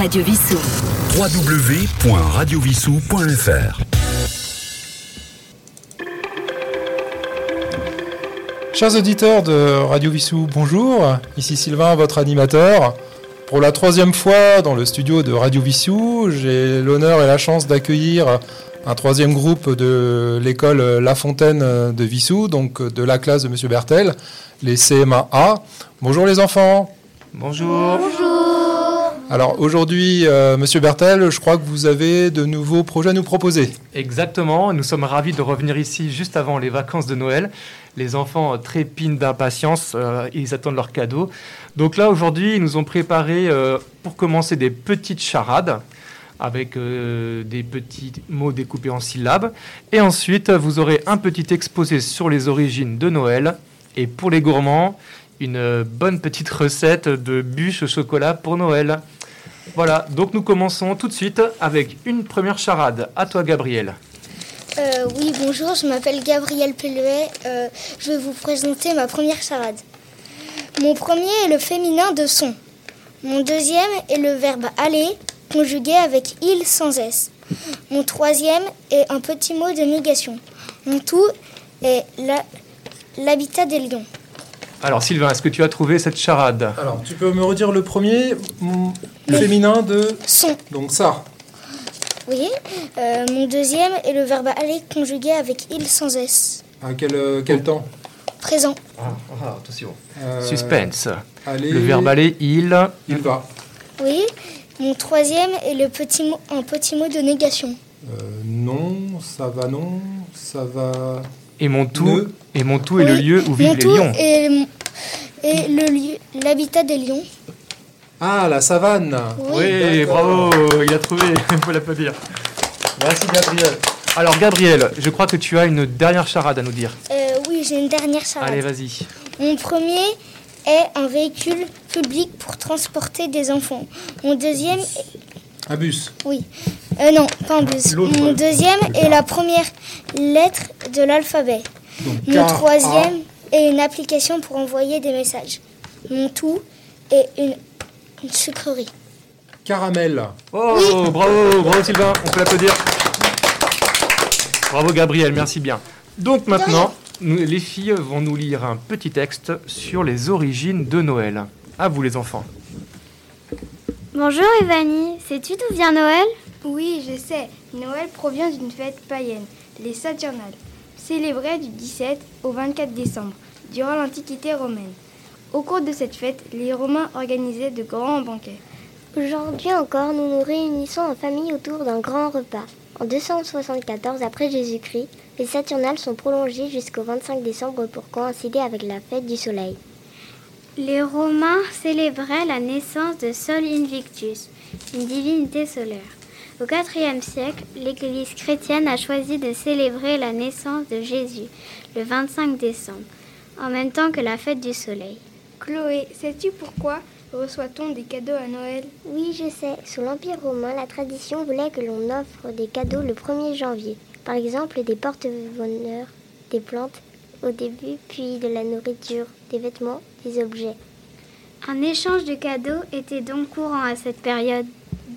Radio Vissou. www.radiovissou.fr Chers auditeurs de Radio Vissou, bonjour. Ici Sylvain, votre animateur. Pour la troisième fois dans le studio de Radio Vissou, j'ai l'honneur et la chance d'accueillir un troisième groupe de l'école La Fontaine de Vissou, donc de la classe de Monsieur Bertel, les CMA A. Bonjour les enfants. Bonjour. Alors aujourd'hui, euh, Monsieur Bertel, je crois que vous avez de nouveaux projets à nous proposer. Exactement, nous sommes ravis de revenir ici juste avant les vacances de Noël. Les enfants trépinent d'impatience, euh, ils attendent leurs cadeaux. Donc là, aujourd'hui, ils nous ont préparé, euh, pour commencer, des petites charades avec euh, des petits mots découpés en syllabes. Et ensuite, vous aurez un petit exposé sur les origines de Noël. Et pour les gourmands, une euh, bonne petite recette de bûche au chocolat pour Noël. Voilà, donc nous commençons tout de suite avec une première charade. À toi, Gabriel. Euh, oui, bonjour, je m'appelle Gabrielle Pelluet. Euh, je vais vous présenter ma première charade. Mon premier est le féminin de son. Mon deuxième est le verbe aller, conjugué avec il sans S. Mon troisième est un petit mot de négation. Mon tout est l'habitat des lions. Alors, Sylvain, est-ce que tu as trouvé cette charade Alors, tu peux me redire le premier mm, féminin de Son, donc ça. oui. Euh, mon deuxième est le verbe aller, conjugué avec il sans S. À quel, euh, quel temps Présent. ah, attention. Euh, Suspense. allez, Le verbe aller, il. Il va. Oui. Mon troisième est le petit mot, un petit mot de négation. Euh, non, ça va non, ça va. Et mon tout, et mon tout est le lieu où vivent les lions. est, est le lieu, l'habitat des lions. Ah, la savane. Oui, bravo, il a trouvé, il faut l'applaudir. Merci Gabriel. Alors Gabriel, je crois que tu as une dernière charade à nous dire. Euh, oui, j'ai une dernière charade. Allez, vas-y. Mon premier est un véhicule public pour transporter des enfants. Mon deuxième, Un bus. oui, euh, non, pas un bus. L'autre, Mon ouais. deuxième est la première lettre de l'alphabet. Donc, Mon troisième est une application pour envoyer des messages. Mon tout est une, une sucrerie. Caramel. Oh, bravo, bravo Sylvain, on peut l'applaudir. Bravo Gabriel, merci bien. Donc maintenant, nous- les filles vont nous lire un petit texte sur les origines de Noël. À vous les enfants. Bonjour Evanie, sais-tu d'où vient Noël? Oui, je sais. Noël provient d'une fête païenne, les Saturnales, célébrée du 17 au 24 décembre, durant l'Antiquité romaine. Au cours de cette fête, les Romains organisaient de grands banquets. Aujourd'hui encore, nous nous réunissons en famille autour d'un grand repas. En 274 après Jésus-Christ, les Saturnales sont prolongées jusqu'au 25 décembre pour coïncider avec la fête du soleil. Les Romains célébraient la naissance de Sol Invictus, une divinité solaire. Au IVe siècle, l'Église chrétienne a choisi de célébrer la naissance de Jésus le 25 décembre, en même temps que la fête du soleil. Chloé, sais-tu pourquoi reçoit-on des cadeaux à Noël? Oui, je sais, sous l'Empire romain, la tradition voulait que l'on offre des cadeaux le 1er janvier. Par exemple, des porte-bonheur, des plantes au début, puis de la nourriture, des vêtements, des objets. Un échange de cadeaux était donc courant à cette période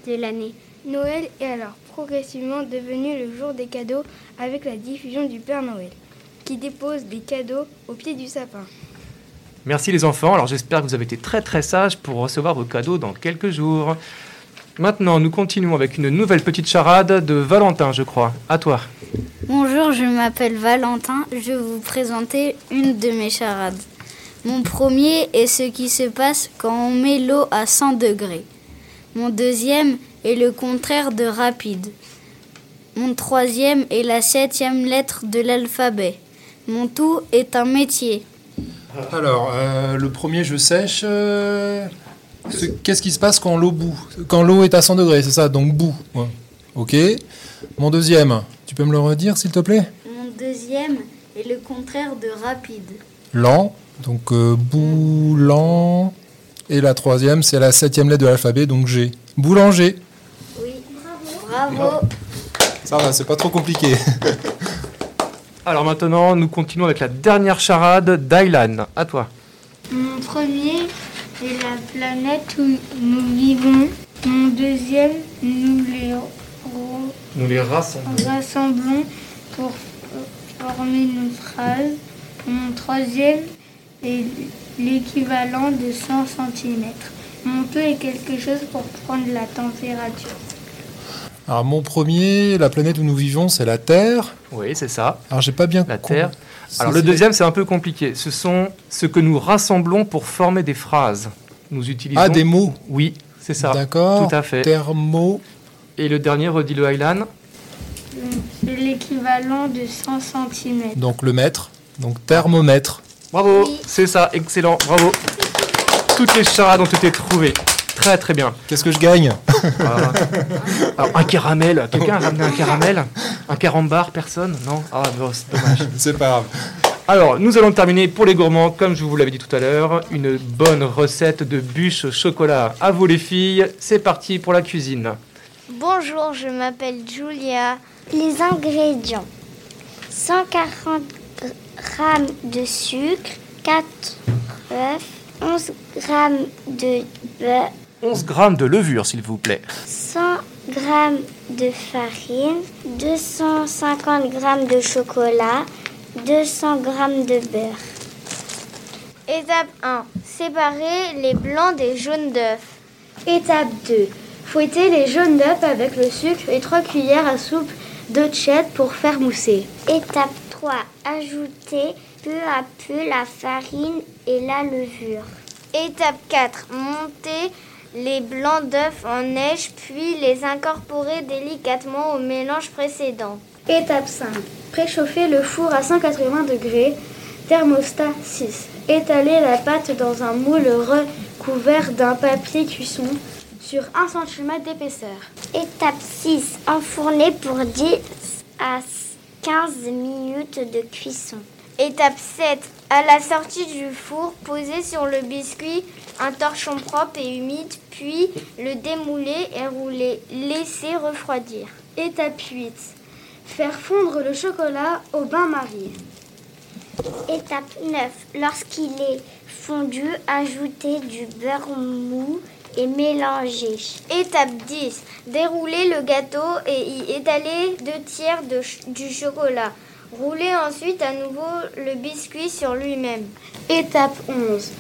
de l'année. Noël est alors progressivement devenu le jour des cadeaux avec la diffusion du Père Noël, qui dépose des cadeaux au pied du sapin. Merci les enfants. Alors j'espère que vous avez été très très sages pour recevoir vos cadeaux dans quelques jours. Maintenant, nous continuons avec une nouvelle petite charade de Valentin, je crois. À toi. Bonjour, je m'appelle Valentin. Je vais vous présenter une de mes charades. Mon premier est ce qui se passe quand on met l'eau à 100 degrés. Mon deuxième est le contraire de rapide. Mon troisième est la septième lettre de l'alphabet. Mon tout est un métier. Alors, euh, le premier, je sèche. euh, ce- Qu'est-ce qui se passe quand l'eau bout? Quand l'eau est à 100 degrés, c'est ça Donc bout. Ouais. Ok. Mon deuxième, tu peux me le redire, s'il te plaît? Mon deuxième est le contraire de rapide. Lent. Donc euh. Et la troisième, c'est la septième lettre de l'alphabet, donc G. Boulanger. Bravo. Ça va, c'est pas trop compliqué. Alors maintenant, nous continuons avec la dernière charade d'Aylan. À toi. Mon premier est la planète où nous vivons. Mon deuxième, nous les, nous les rassemblons. rassemblons pour former une phrase. Mon troisième est l'équivalent de 100 cm. Mon peu est quelque chose pour prendre la température. Alors mon premier, la planète où nous vivons, c'est la Terre. Oui, c'est ça. Alors j'ai pas bien La compris. Terre. Alors le deuxième, c'est un peu compliqué. Ce sont ce que nous rassemblons pour former des phrases. Nous utilisons. Ah, des mots. Oui, c'est ça. D'accord. Tout à fait. Thermo. Et le dernier, redis le Highland. C'est l'équivalent de 100 cm. Donc le mètre. Donc thermomètre. Bravo, Oui. c'est ça, excellent, bravo. Toutes les charades ont été trouvées. Très très bien. Qu'est-ce que je gagne? Alors, un caramel, quelqu'un a ramené un caramel? Un carambar, personne? Non? Ah, non, c'est dommage. C'est pas grave. Alors, nous allons terminer pour les gourmands, comme je vous l'avais dit tout à l'heure, une bonne recette de bûche au chocolat. À vous les filles, c'est parti pour la cuisine. Bonjour, je m'appelle Julia. Les ingrédients 140 g de sucre, 4 œufs, 11 g de beurre, 11 grammes de levure, s'il vous plaît. 100 g de farine, 250 g de chocolat, 200 g de beurre. Étape 1. Séparer les blancs des jaunes d'œufs. Étape 2. Fouetter les jaunes d'œufs avec le sucre et 3 cuillères à soupe d'eau tiède pour faire mousser. Étape 3. Ajouter peu à peu la farine et la levure. Étape 4. Monter les blancs d'œufs en neige puis les incorporer délicatement au mélange précédent. Étape 5. Préchauffer le four à 180 degrés, thermostat 6. Étaler la pâte dans un moule recouvert d'un papier cuisson sur 1 cm d'épaisseur. Étape 6. Enfourner pour 10 à 15 minutes de cuisson. Étape 7. À la sortie du four, poser sur le biscuit un torchon propre et humide, puis le démouler et rouler. Laisser refroidir. Étape 8. Faire fondre le chocolat au bain-marie. Étape 9. Lorsqu'il est fondu, ajouter du beurre mou et mélanger. Étape 10. Dérouler le gâteau et y étaler deux tiers du chocolat. Rouler ensuite à nouveau le biscuit sur lui-même. Étape 11.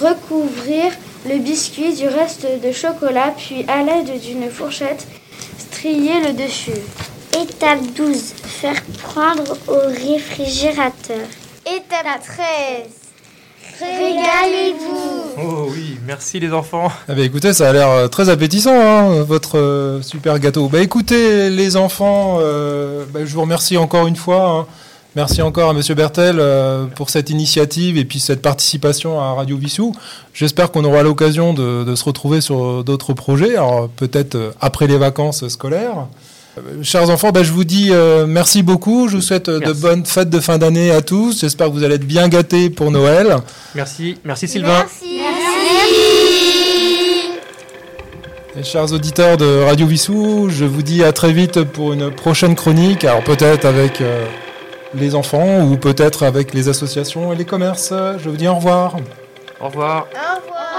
Recouvrir le biscuit du reste de chocolat, puis à l'aide d'une fourchette, strier le dessus. Étape 12. Faire prendre au réfrigérateur. Étape 13. Régalez-vous Oh oui, merci les enfants. Ah bah écoutez, ça a l'air euh, très appétissant, hein, votre euh, super gâteau. Bah écoutez, les enfants, euh, bah, je vous remercie encore une fois. hein. Merci encore à Monsieur Bertel euh, pour cette initiative et puis cette participation à Radio Vissou. J'espère qu'on aura l'occasion de, de se retrouver sur d'autres projets, alors peut-être euh, après les vacances scolaires. Euh, Chers enfants, bah, je vous dis euh, merci beaucoup. Je vous souhaite euh, de bonnes fêtes de fin d'année à tous. J'espère que vous allez être bien gâtés pour Noël. Merci, merci Sylvain. Merci. Et chers auditeurs de Radio Vissou, je vous dis à très vite pour une prochaine chronique. Alors peut-être avec euh, les enfants ou peut-être avec les associations et les commerces. Je vous dis au revoir. Au revoir. Au revoir.